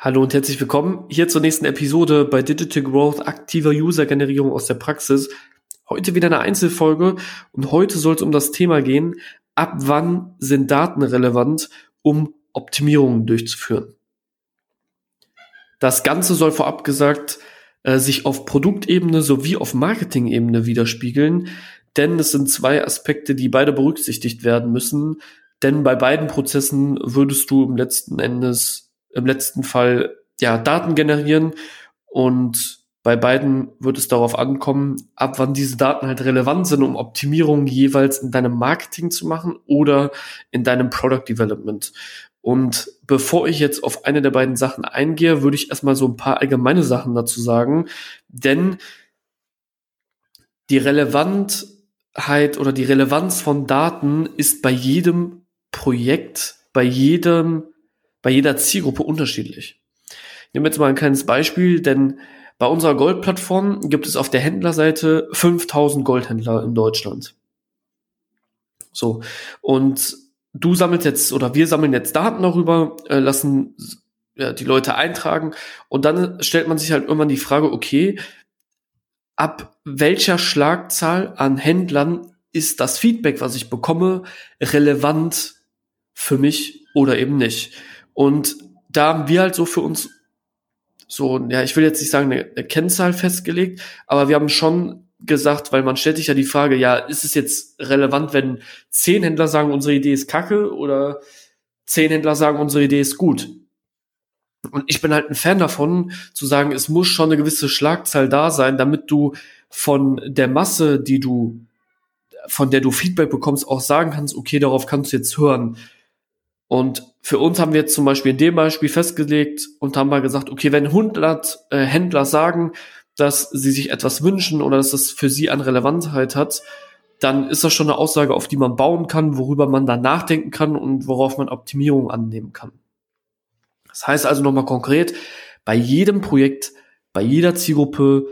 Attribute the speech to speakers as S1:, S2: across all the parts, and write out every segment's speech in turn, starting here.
S1: Hallo und herzlich willkommen hier zur nächsten Episode bei Digital Growth aktiver User-Generierung aus der Praxis. Heute wieder eine Einzelfolge und heute soll es um das Thema gehen, ab wann sind Daten relevant, um Optimierungen durchzuführen. Das Ganze soll vorab gesagt äh, sich auf Produktebene sowie auf Marketingebene widerspiegeln, denn es sind zwei Aspekte, die beide berücksichtigt werden müssen, denn bei beiden Prozessen würdest du im letzten Endes im letzten Fall ja Daten generieren und bei beiden wird es darauf ankommen, ab wann diese Daten halt relevant sind, um Optimierungen jeweils in deinem Marketing zu machen oder in deinem Product Development. Und bevor ich jetzt auf eine der beiden Sachen eingehe, würde ich erstmal so ein paar allgemeine Sachen dazu sagen, denn die Relevantheit oder die Relevanz von Daten ist bei jedem Projekt, bei jedem bei jeder Zielgruppe unterschiedlich. Ich nehme jetzt mal ein kleines Beispiel, denn bei unserer Goldplattform gibt es auf der Händlerseite 5000 Goldhändler in Deutschland. So. Und du sammelst jetzt oder wir sammeln jetzt Daten darüber, äh, lassen ja, die Leute eintragen und dann stellt man sich halt irgendwann die Frage, okay, ab welcher Schlagzahl an Händlern ist das Feedback, was ich bekomme, relevant für mich oder eben nicht? Und da haben wir halt so für uns so, ja, ich will jetzt nicht sagen, eine, Kennzahl festgelegt, aber wir haben schon gesagt, weil man stellt sich ja die Frage, ja, ist es jetzt relevant, wenn zehn Händler sagen, unsere Idee ist kacke oder zehn Händler sagen, unsere Idee ist gut? Und ich bin halt ein Fan davon, zu sagen, es muss schon eine gewisse Schlagzahl da sein, damit du von der Masse, die du, von der du Feedback bekommst, auch sagen kannst, okay, darauf kannst du jetzt hören. Und für uns haben wir jetzt zum Beispiel in dem Beispiel festgelegt und haben mal gesagt, okay, wenn 100 äh, Händler sagen, dass sie sich etwas wünschen oder dass das für sie an Relevantheit hat, dann ist das schon eine Aussage, auf die man bauen kann, worüber man dann nachdenken kann und worauf man Optimierung annehmen kann. Das heißt also nochmal konkret, bei jedem Projekt, bei jeder Zielgruppe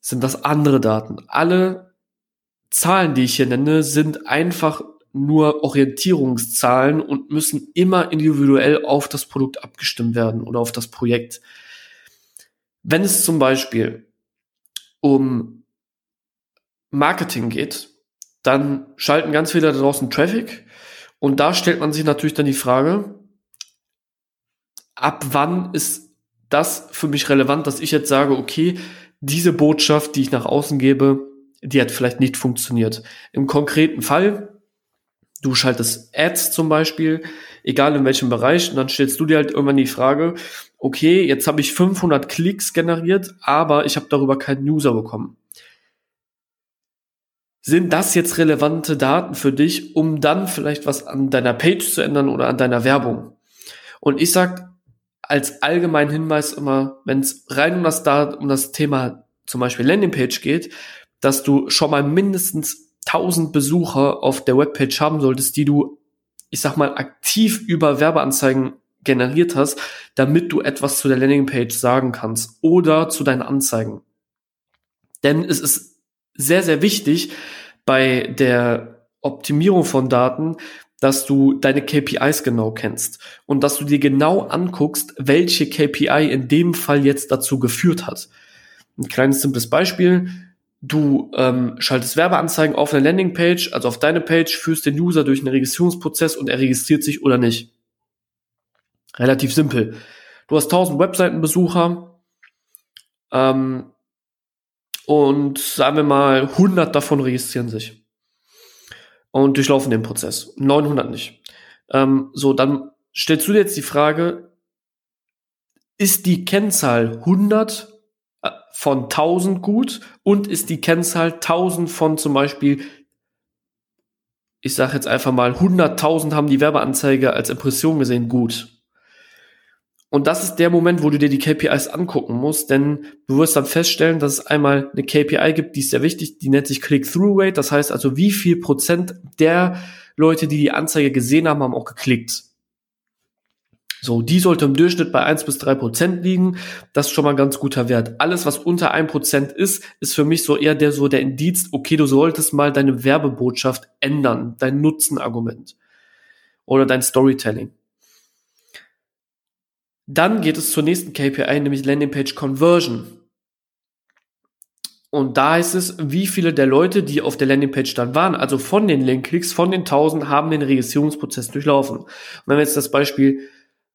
S1: sind das andere Daten. Alle Zahlen, die ich hier nenne, sind einfach nur Orientierungszahlen und müssen immer individuell auf das Produkt abgestimmt werden oder auf das Projekt. Wenn es zum Beispiel um Marketing geht, dann schalten ganz viele da draußen Traffic und da stellt man sich natürlich dann die Frage, ab wann ist das für mich relevant, dass ich jetzt sage, okay, diese Botschaft, die ich nach außen gebe, die hat vielleicht nicht funktioniert. Im konkreten Fall Du schaltest Ads zum Beispiel, egal in welchem Bereich, und dann stellst du dir halt irgendwann die Frage, okay, jetzt habe ich 500 Klicks generiert, aber ich habe darüber keinen User bekommen. Sind das jetzt relevante Daten für dich, um dann vielleicht was an deiner Page zu ändern oder an deiner Werbung? Und ich sag als allgemeinen Hinweis immer, wenn es rein um das, um das Thema zum Beispiel Landingpage geht, dass du schon mal mindestens 1000 Besucher auf der Webpage haben solltest, die du, ich sag mal, aktiv über Werbeanzeigen generiert hast, damit du etwas zu der Landingpage sagen kannst oder zu deinen Anzeigen. Denn es ist sehr, sehr wichtig bei der Optimierung von Daten, dass du deine KPIs genau kennst und dass du dir genau anguckst, welche KPI in dem Fall jetzt dazu geführt hat. Ein kleines simples Beispiel. Du ähm, schaltest Werbeanzeigen auf eine Landingpage, also auf deine Page, führst den User durch einen Registrierungsprozess und er registriert sich oder nicht. Relativ simpel. Du hast 1000 Webseitenbesucher ähm, und sagen wir mal 100 davon registrieren sich und durchlaufen den Prozess. 900 nicht. Ähm, so, dann stellst du dir jetzt die Frage, ist die Kennzahl 100 von 1000 gut und ist die Kennzahl 1000 von zum Beispiel, ich sage jetzt einfach mal, 100.000 haben die Werbeanzeige als Impression gesehen gut. Und das ist der Moment, wo du dir die KPIs angucken musst, denn du wirst dann feststellen, dass es einmal eine KPI gibt, die ist sehr wichtig, die nennt sich Click-Through-Rate, das heißt also, wie viel Prozent der Leute, die die Anzeige gesehen haben, haben auch geklickt. So, die sollte im Durchschnitt bei eins bis drei Prozent liegen. Das ist schon mal ein ganz guter Wert. Alles, was unter ein Prozent ist, ist für mich so eher der, so der Indiz, okay, du solltest mal deine Werbebotschaft ändern, dein Nutzenargument oder dein Storytelling. Dann geht es zur nächsten KPI, nämlich Landingpage Conversion. Und da heißt es, wie viele der Leute, die auf der Landingpage dann waren, also von den Linkklicks, von den 1000, haben den Registrierungsprozess durchlaufen. Und wenn wir jetzt das Beispiel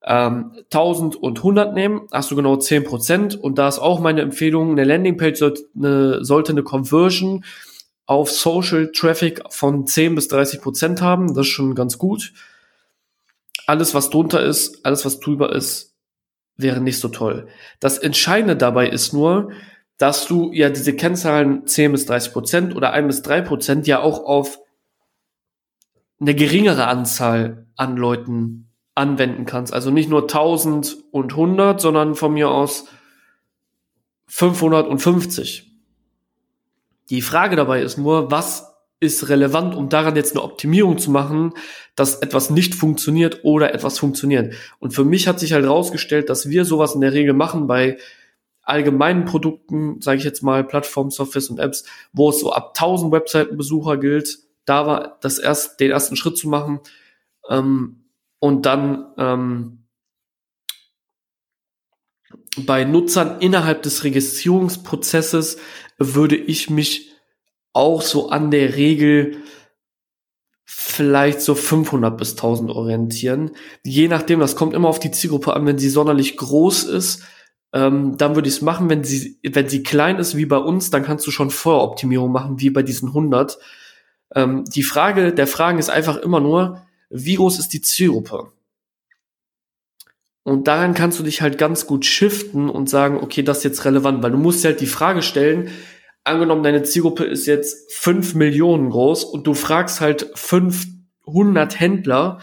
S1: ähm, 1000 und 100 nehmen, hast du genau 10%. Und da ist auch meine Empfehlung, eine Landingpage sollte eine, sollte eine Conversion auf Social Traffic von 10 bis 30% haben. Das ist schon ganz gut. Alles, was drunter ist, alles, was drüber ist, wäre nicht so toll. Das Entscheidende dabei ist nur, dass du ja diese Kennzahlen 10 bis 30 Prozent oder 1 bis 3 Prozent ja auch auf eine geringere Anzahl an Leuten anwenden kannst. Also nicht nur 1000 und 100, sondern von mir aus 550. Die Frage dabei ist nur, was ist relevant, um daran jetzt eine Optimierung zu machen, dass etwas nicht funktioniert oder etwas funktioniert. Und für mich hat sich halt herausgestellt, dass wir sowas in der Regel machen bei allgemeinen Produkten, sage ich jetzt mal, Plattformen, Softwares und Apps, wo es so ab 1000 Webseitenbesucher gilt, da war das erst den ersten Schritt zu machen. Ähm, und dann ähm, bei Nutzern innerhalb des Registrierungsprozesses würde ich mich auch so an der Regel vielleicht so 500 bis 1000 orientieren. Je nachdem, das kommt immer auf die Zielgruppe an. Wenn sie sonderlich groß ist, ähm, dann würde ich es machen. Wenn sie, wenn sie klein ist wie bei uns, dann kannst du schon Voroptimierung machen, wie bei diesen 100. Ähm, die Frage der Fragen ist einfach immer nur, wie groß ist die Zielgruppe? Und daran kannst du dich halt ganz gut shiften und sagen, okay, das ist jetzt relevant, weil du musst dir halt die Frage stellen, angenommen, deine Zielgruppe ist jetzt fünf Millionen groß und du fragst halt 500 Händler,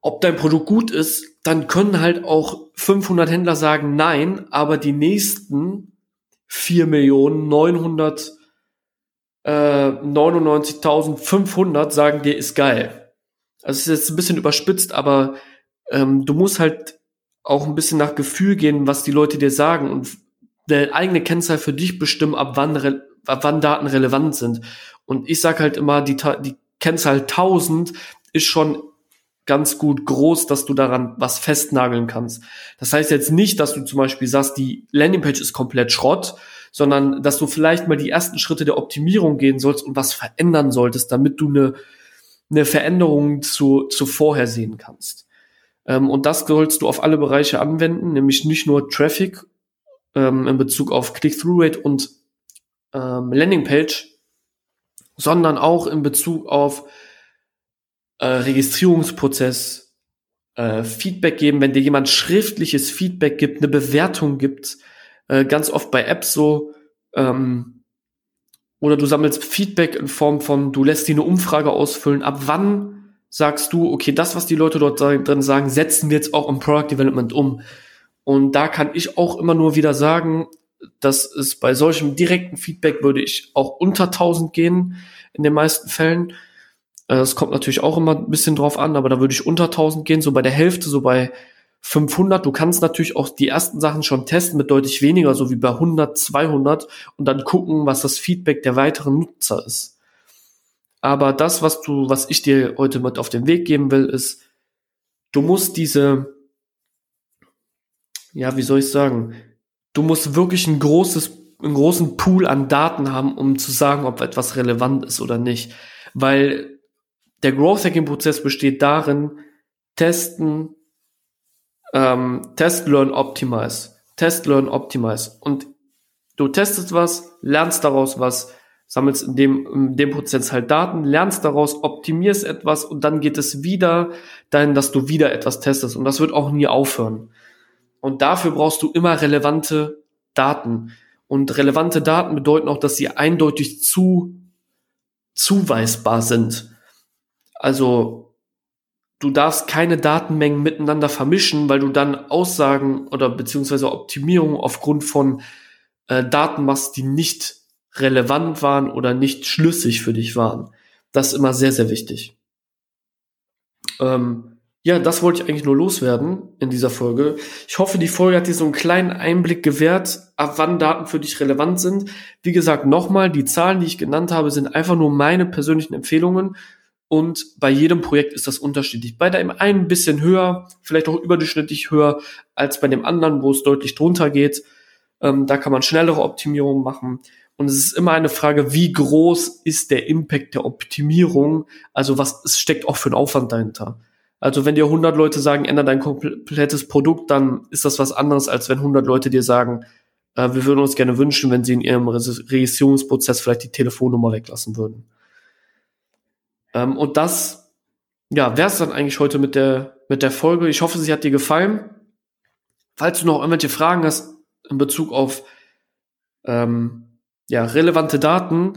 S1: ob dein Produkt gut ist, dann können halt auch 500 Händler sagen nein, aber die nächsten 4 Millionen 900 äh, 99.500 sagen dir ist geil. Also es ist jetzt ein bisschen überspitzt, aber ähm, du musst halt auch ein bisschen nach Gefühl gehen, was die Leute dir sagen und der eigene Kennzahl für dich bestimmen, ab wann, ab wann Daten relevant sind. Und ich sag halt immer, die, die Kennzahl 1000 ist schon ganz gut groß, dass du daran was festnageln kannst. Das heißt jetzt nicht, dass du zum Beispiel sagst, die Landingpage ist komplett Schrott, sondern dass du vielleicht mal die ersten Schritte der Optimierung gehen sollst und was verändern solltest, damit du eine eine Veränderung zu, zu vorher sehen kannst. Ähm, und das sollst du auf alle Bereiche anwenden, nämlich nicht nur Traffic ähm, in Bezug auf Click-Through-Rate und ähm, Landingpage, sondern auch in Bezug auf äh, Registrierungsprozess, äh, Feedback geben, wenn dir jemand schriftliches Feedback gibt, eine Bewertung gibt, äh, ganz oft bei Apps so, ähm, oder du sammelst Feedback in Form von, du lässt dir eine Umfrage ausfüllen. Ab wann sagst du, okay, das, was die Leute dort drin sagen, setzen wir jetzt auch im Product Development um. Und da kann ich auch immer nur wieder sagen, dass es bei solchem direkten Feedback würde ich auch unter 1000 gehen in den meisten Fällen. Äh, es kommt natürlich auch immer ein bisschen drauf an, aber da würde ich unter 1000 gehen, so bei der Hälfte, so bei 500. Du kannst natürlich auch die ersten Sachen schon testen mit deutlich weniger, so wie bei 100, 200 und dann gucken, was das Feedback der weiteren Nutzer ist. Aber das, was du, was ich dir heute mit auf den Weg geben will, ist, du musst diese, ja, wie soll ich sagen, du musst wirklich ein großes, einen großen Pool an Daten haben, um zu sagen, ob etwas relevant ist oder nicht. Weil der Growth Hacking Prozess besteht darin, testen, ähm, Test, Learn, Optimize. Test, Learn, Optimize. Und du testest was, lernst daraus was, sammelst in dem, in dem Prozess halt Daten, lernst daraus, optimierst etwas und dann geht es wieder dahin, dass du wieder etwas testest. Und das wird auch nie aufhören. Und dafür brauchst du immer relevante Daten. Und relevante Daten bedeuten auch, dass sie eindeutig zu, zuweisbar sind. Also du darfst keine Datenmengen miteinander vermischen, weil du dann Aussagen oder beziehungsweise Optimierungen aufgrund von äh, Daten machst, die nicht relevant waren oder nicht schlüssig für dich waren. Das ist immer sehr, sehr wichtig. Ähm, ja, das wollte ich eigentlich nur loswerden in dieser Folge. Ich hoffe, die Folge hat dir so einen kleinen Einblick gewährt, ab wann Daten für dich relevant sind. Wie gesagt, nochmal, die Zahlen, die ich genannt habe, sind einfach nur meine persönlichen Empfehlungen und bei jedem Projekt ist das unterschiedlich. Bei dem einen ein bisschen höher, vielleicht auch überdurchschnittlich höher als bei dem anderen, wo es deutlich drunter geht. Ähm, da kann man schnellere Optimierungen machen. Und es ist immer eine Frage, wie groß ist der Impact der Optimierung? Also was es steckt auch für einen Aufwand dahinter. Also wenn dir 100 Leute sagen, ändere dein komplettes Produkt, dann ist das was anderes, als wenn 100 Leute dir sagen, äh, wir würden uns gerne wünschen, wenn sie in ihrem Registrierungsprozess vielleicht die Telefonnummer weglassen würden. Ähm, und das, ja, wäre es dann eigentlich heute mit der, mit der Folge. Ich hoffe, sie hat dir gefallen. Falls du noch irgendwelche Fragen hast in Bezug auf ähm, ja, relevante Daten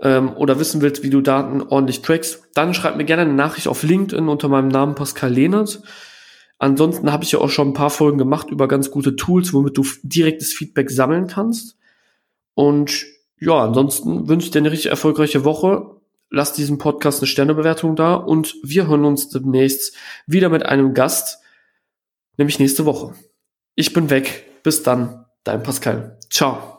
S1: ähm, oder wissen willst, wie du Daten ordentlich trackst, dann schreib mir gerne eine Nachricht auf LinkedIn unter meinem Namen Pascal Lehnert. Ansonsten habe ich ja auch schon ein paar Folgen gemacht über ganz gute Tools, womit du direktes Feedback sammeln kannst. Und ja, ansonsten wünsche ich dir eine richtig erfolgreiche Woche lasst diesem Podcast eine Sternebewertung da und wir hören uns demnächst wieder mit einem Gast, nämlich nächste Woche. Ich bin weg. Bis dann, dein Pascal. Ciao.